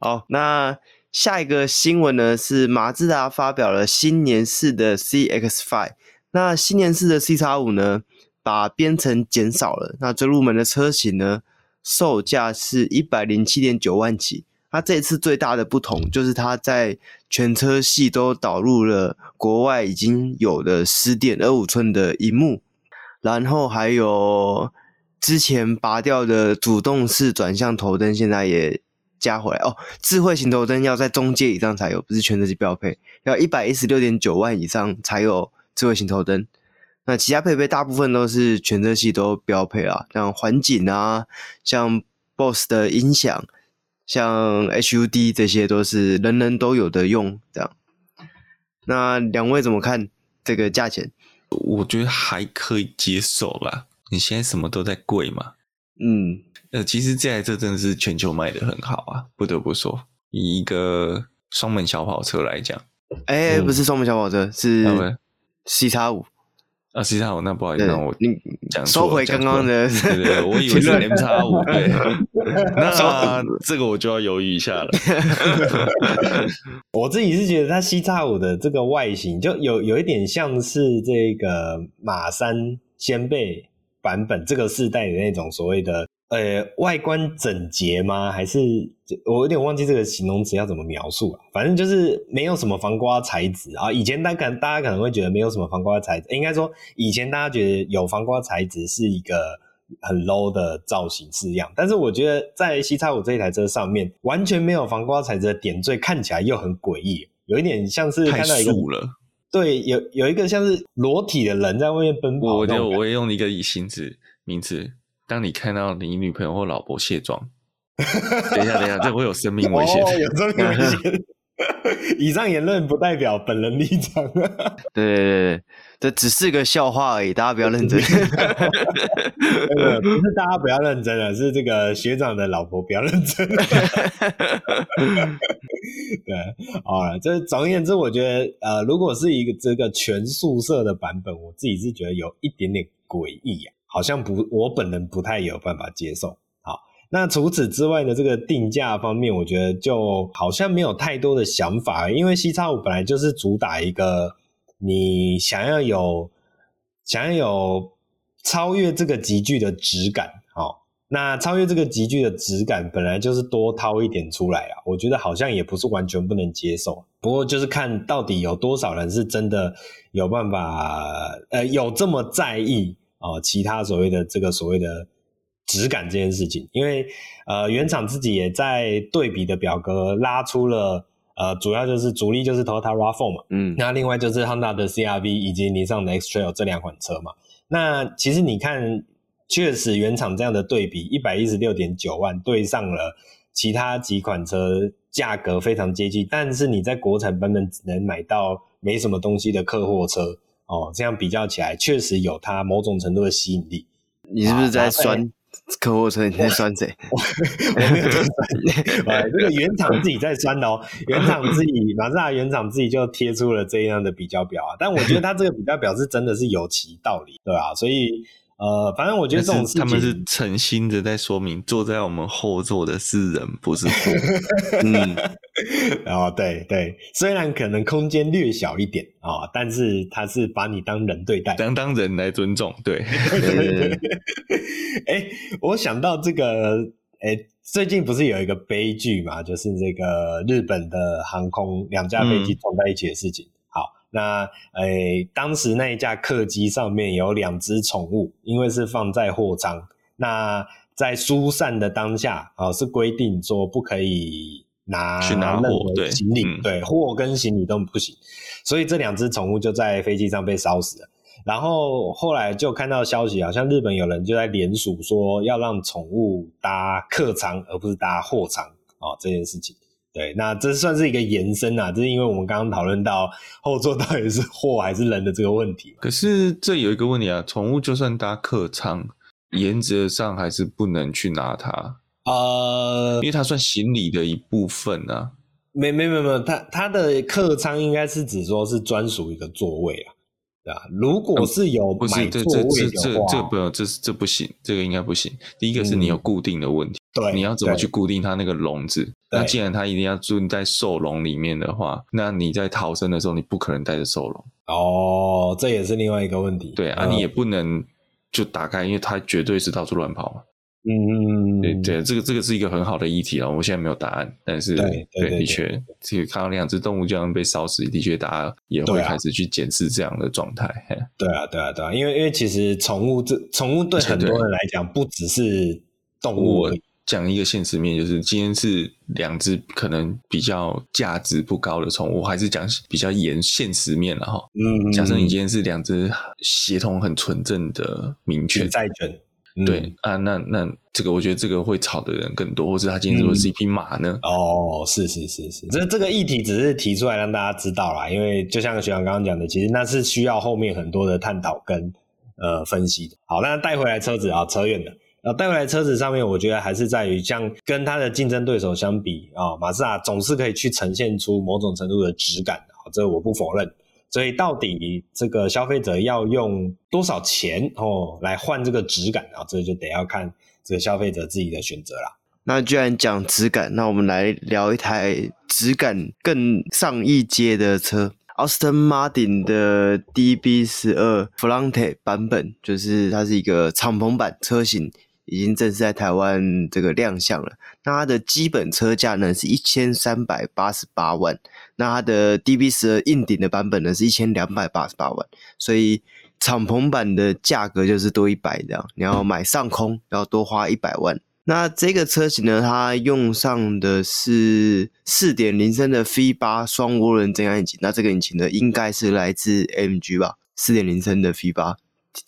好，那下一个新闻呢是马自达发表了新年式的 CX-5。那新年式的 CX-5 呢，把编程减少了。那最入门的车型呢，售价是一百零七点九万起。它这次最大的不同就是它在全车系都导入了国外已经有的十点二五寸的荧幕，然后还有之前拔掉的主动式转向头灯，现在也加回来哦。智慧型头灯要在中阶以上才有，不是全车系标配，要一百一十六点九万以上才有智慧型头灯。那其他配备大部分都是全车系都标配啊，像环景啊，像 BOSS 的音响。像 HUD 这些都是人人都有的用，这样。那两位怎么看这个价钱？我觉得还可以接受啦。你现在什么都在贵嘛。嗯，呃，其实这台车真的是全球卖的很好啊，不得不说。以一个双门小跑车来讲，哎、欸，不是双门小跑车，是 C 叉五。啊，C 叉五，那不好意思，那我你讲收回刚刚的，对对对，我以为是 [LAUGHS] M 叉五，对，那这个我就要犹豫一下了。我自己是觉得它 C 叉五的这个外形就有有一点像是这个马三先辈版本这个世代的那种所谓的。呃，外观整洁吗？还是我有点忘记这个形容词要怎么描述了。反正就是没有什么防刮材质啊。以前大家可能大家可能会觉得没有什么防刮材质，应该说以前大家觉得有防刮材质是一个很 low 的造型式样。但是我觉得在西叉五这一台车上面，完全没有防刮材质的点缀看起来又很诡异，有一点像是看到一个太素了。对，有有一个像是裸体的人在外面奔跑。我就我也用一个以形字名字。当你看到你女朋友或老婆卸妆，[LAUGHS] 等一下，等一下，这会有生命危险。哦，有生命危险。[LAUGHS] 以上言论不代表本人立场。对对对，这只是个笑话而已，大家不要认真。[LAUGHS] 不是大家不要认真了，是这个学长的老婆不要认真。对，啊，这总而言之，我觉得，呃，如果是一个这个全宿舍的版本，我自己是觉得有一点点诡异啊。好像不，我本人不太有办法接受。好，那除此之外呢，这个定价方面，我觉得就好像没有太多的想法，因为 CX-5 本来就是主打一个你想要有想要有超越这个级距的质感。好，那超越这个级距的质感，本来就是多掏一点出来啊。我觉得好像也不是完全不能接受，不过就是看到底有多少人是真的有办法，呃，有这么在意。哦，其他所谓的这个所谓的质感这件事情，因为呃，原厂自己也在对比的表格拉出了呃，主要就是主力就是 Toyota RAV4 嘛，嗯，那另外就是 Honda 的 CR-V 以及尼桑的 X-Trail 这两款车嘛。那其实你看，确实原厂这样的对比，一百一十六点九万对上了其他几款车，价格非常接近，但是你在国产版本只能买到没什么东西的客货车。哦，这样比较起来，确实有它某种程度的吸引力。你是不是在酸客户车？你在酸谁？我，没有在酸这个原厂自己在酸的哦。原厂自己，马自达原厂自己就贴出了这样的比较表啊。但我觉得它这个比较表是真的是有其道理，对吧、啊？所以。呃，反正我觉得这种事情，他们是诚心的在说明，坐在我们后座的是人，不是货。[LAUGHS] 嗯，然后对对，虽然可能空间略小一点啊、哦，但是他是把你当人对待，当当人来尊重。对，对对对。哎、欸，我想到这个，哎、欸，最近不是有一个悲剧嘛，就是这个日本的航空两架飞机撞在一起的事情。嗯那诶、欸，当时那一架客机上面有两只宠物，因为是放在货舱，那在疏散的当下啊、哦，是规定说不可以拿去拿货，行李，对，货、嗯、跟行李都不行，所以这两只宠物就在飞机上被烧死了。然后后来就看到消息，好像日本有人就在联署说要让宠物搭客舱，而不是搭货舱啊，这件事情。对，那这算是一个延伸啊，这是因为我们刚刚讨论到后座到底是货还是人的这个问题。可是这有一个问题啊，宠物就算搭客舱，原则上还是不能去拿它。呃，因为它算行李的一部分啊。没没没没，它它的客舱应该是指说是专属一个座位啊。对吧？如果是有买座位的话，这这这这不，这这不行，这个应该不行。第一个是你有固定的问题，对，你要怎么去固定它那个笼子？那既然它一定要住在兽笼里面的话，那你在逃生的时候，你不可能带着兽笼。哦，这也是另外一个问题。对啊，你也不能就打开，因为它绝对是到处乱跑嘛。嗯嗯嗯，对对，这个这个是一个很好的议题啊，我现在没有答案，但是对，的确，这个看到两只动物这样被烧死，的确大家也会开始去检视这样的状态。对啊，对啊，对啊，因为因为其实宠物这宠物对很多人来讲，不只是动物。我讲一个现实面，就是今天是两只可能比较价值不高的宠物，还是讲比较严现实面了哈。嗯，假设你今天是两只协同很纯正的名犬，赛犬。对、嗯、啊，那那这个我觉得这个会吵的人更多，或是他今天是不是一匹马呢？嗯、哦，是是是是，这这个议题只是提出来让大家知道啦，因为就像学长刚刚讲的，其实那是需要后面很多的探讨跟呃分析的。好，那带回来车子啊，扯远了啊，带回来车子上面，我觉得还是在于像跟它的竞争对手相比啊，马自达总是可以去呈现出某种程度的质感啊，这我不否认。所以到底这个消费者要用多少钱哦来换这个质感啊？这就得要看这个消费者自己的选择啦。那既然讲质感，那我们来聊一台质感更上一阶的车 ——Austin Martin 的 DB12 Forante 版本，就是它是一个敞篷版车型。已经正式在台湾这个亮相了。那它的基本车价呢是一千三百八十八万，那它的 DB 十二硬顶的版本呢是一千两百八十八万，所以敞篷版的价格就是多一百这样。你要买上空要多花一百万。那这个车型呢，它用上的是四点零升的 V 八双涡轮增压引擎，那这个引擎呢应该是来自 MG 吧？四点零升的 V 八，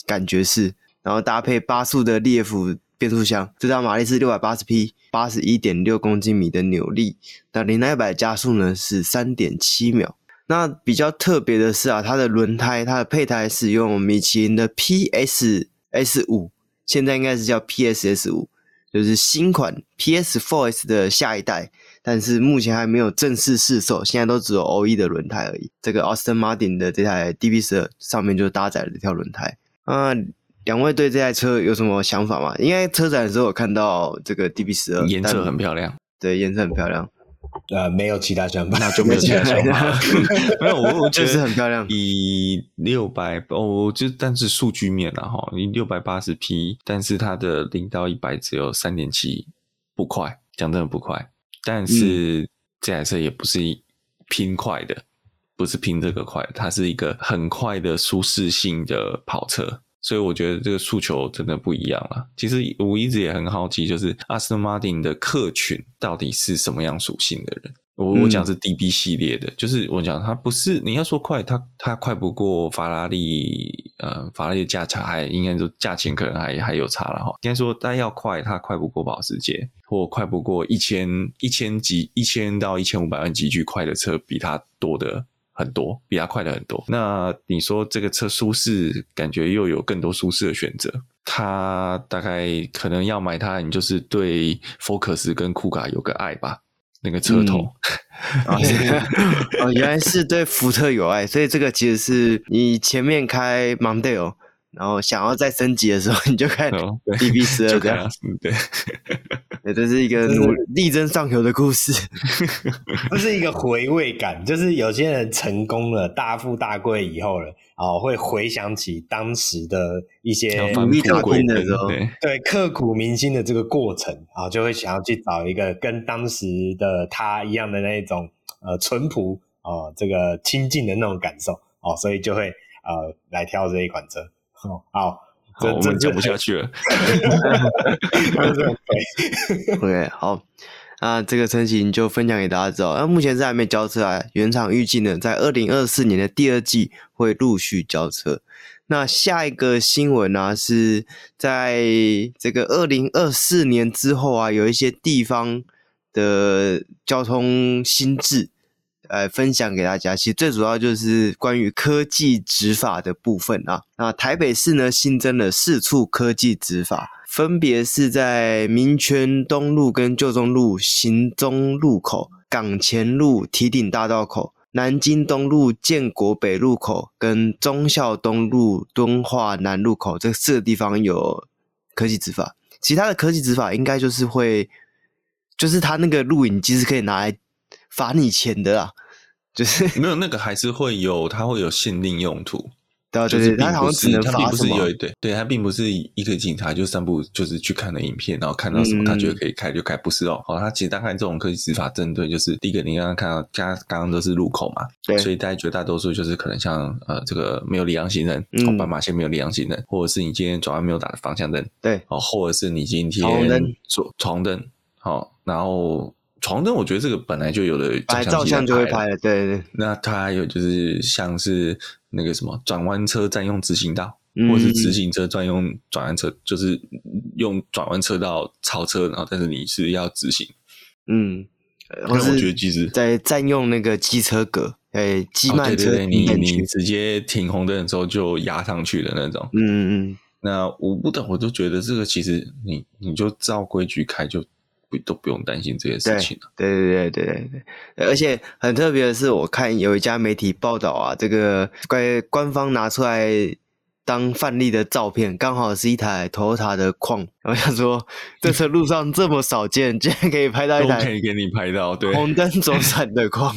感觉是，然后搭配八速的 LF。变速箱最大马力是六百八十匹，八十一点六公斤米的扭力。那零到一百加速呢是三点七秒。那比较特别的是啊，它的轮胎，它的配胎是用米其林的 PS S 五，现在应该是叫 PSS 五，就是新款 PS Four S 的下一代，但是目前还没有正式试售，现在都只有 OE 的轮胎而已。这个 Austin Martin 的这台 DB12 上面就搭载了这条轮胎啊。两位对这台车有什么想法吗？因为车展的时候我看到这个 DB 十二颜色很漂亮，对，颜色很漂亮。呃，没有其他想法，那就没有其他想法。[LAUGHS] [LAUGHS] 没有，我我觉得是很漂亮。以六百哦，就但是数据面了哈，你六百八十匹，但是它的零到一百只有三点七，不快，讲真的不快。但是、嗯、这台车也不是拼快的，不是拼这个快，它是一个很快的舒适性的跑车。所以我觉得这个诉求真的不一样了。其实我一直也很好奇，就是 Aston Martin 的客群到底是什么样属性的人？我我讲是 DB 系列的，就是我讲它不是你要说快，它它快不过法拉利，呃，法拉利的价差还应该说价钱可能还还有差了哈。应该说它要快，它快不过保时捷，或快不过一千一千级一千到一千五百万级距快的车比它多的。很多比它快了很多。那你说这个车舒适，感觉又有更多舒适的选择。它大概可能要买它，你就是对 Focus 跟酷卡有个爱吧？那个车头、嗯 [LAUGHS] 哦，原来是对福特有爱，所以这个其实是你前面开 Mondeo。然后想要再升级的时候，[LAUGHS] 你就看 DB 十二这样，对，[LAUGHS] 对，这是一个努力争上游的故事，[LAUGHS] 这是一个回味感，就是有些人成功了，大富大贵以后了，哦，会回想起当时的一些努力打拼的时候，对，刻骨铭心的这个过程，啊、哦，就会想要去找一个跟当时的他一样的那种呃淳朴哦，这个亲近的那种感受，哦，所以就会呃来挑这一款车。哦，好，好，我们讲不下去了。OK，好，那这个车型就分享给大家知道。那目前是还没交车啊，原厂预计呢，在二零二四年的第二季会陆续交车。那下一个新闻呢、啊，是在这个二零二四年之后啊，有一些地方的交通新制。呃，分享给大家，其实最主要就是关于科技执法的部分啊。那台北市呢，新增了四处科技执法，分别是在民权东路跟旧中路行中路口、港前路提顶大道口。南京东路建国北路口跟忠孝东路敦化南路口这四个地方有科技执法，其他的科技执法应该就是会，就是他那个录影机是可以拿来罚你钱的啊，就是 [LAUGHS] 没有那个还是会有，它会有限定用途。就是他好像只能他并不是有一对，对他并不是一个警察就散步，就是去看的影片，然后看到什么他觉得可以开就开，不是哦。好，他其实大概这种科技执法针对就是第一个，你刚刚看到，家刚刚都是路口嘛，对，所以大家绝大多数就是可能像呃这个没有礼让行人，红斑马线没有礼让行人，或者是你今天转弯没有打的方向灯，对，哦，或者是你今天闯闯红灯，好，然后闯红灯，我觉得这个本来就有的，拍照相就会拍了，对对。那它还有就是像是。那个什么转弯车占用直行道，嗯、或者是直行车专用转弯车，就是用转弯车道超车，然后但是你是要直行，嗯，或者我觉得其实在占用那个机车格，哎，机慢车，你你直接停红灯的时候就压上去的那种，嗯嗯嗯，那我不懂，我都觉得这个其实你你就照规矩开就。不都不用担心这些事情了。对对对对对对，而且很特别的是，我看有一家媒体报道啊，这个官官方拿出来当范例的照片，刚好是一台 Toyota 的矿。[LAUGHS] 然后想说，这车路上这么少见，竟然可以拍到一台，可以给你拍到，对，红灯左闪的矿。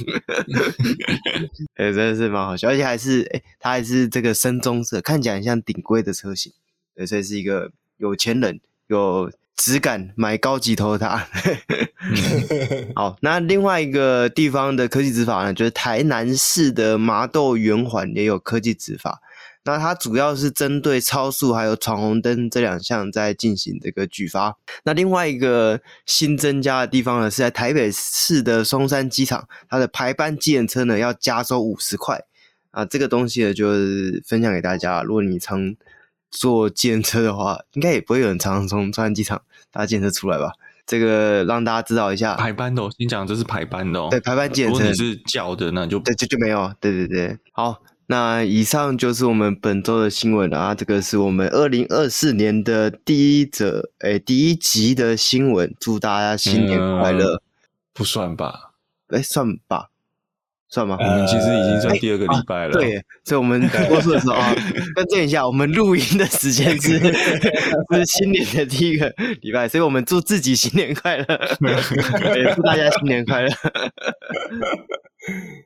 [LAUGHS] 哎，真的是蛮好笑，而且还是哎，它还是这个深棕色，看起来很像顶规的车型。对，所以是一个有钱人有。只敢买高级头塔。[LAUGHS] 好，那另外一个地方的科技执法呢，就是台南市的麻豆圆环也有科技执法。那它主要是针对超速还有闯红灯这两项在进行这个举发。那另外一个新增加的地方呢，是在台北市的松山机场，它的排班计程车呢要加收五十块啊。这个东西呢，就是分享给大家，如果你常坐计程车的话，应该也不会有人常常从松山机场。大家检测出来吧，这个让大家知道一下。排班的、哦，你讲这是排班的、哦，对，排班检测。如果你是叫的，那就对，就就没有。对对对，好，那以上就是我们本周的新闻啊。这个是我们二零二四年的第一则，哎，第一集的新闻。祝大家新年快乐。嗯、不算吧？哎，算吧。算吗？我们其实已经算第二个礼拜了。对，所以我们播出的时候啊，更正一下，我们录音的时间是 [LAUGHS] 是新年的第一个礼拜，所以我们祝自己新年快乐，也祝大家新年快乐。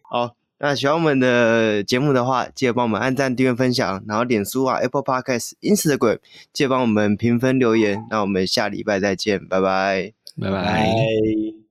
好，那喜欢我们的节目的话，记得帮我们按赞、订阅、分享，然后脸书啊、Apple Podcast、Instagram，记得帮我们评分留言。那我们下礼拜再见，拜拜，拜拜。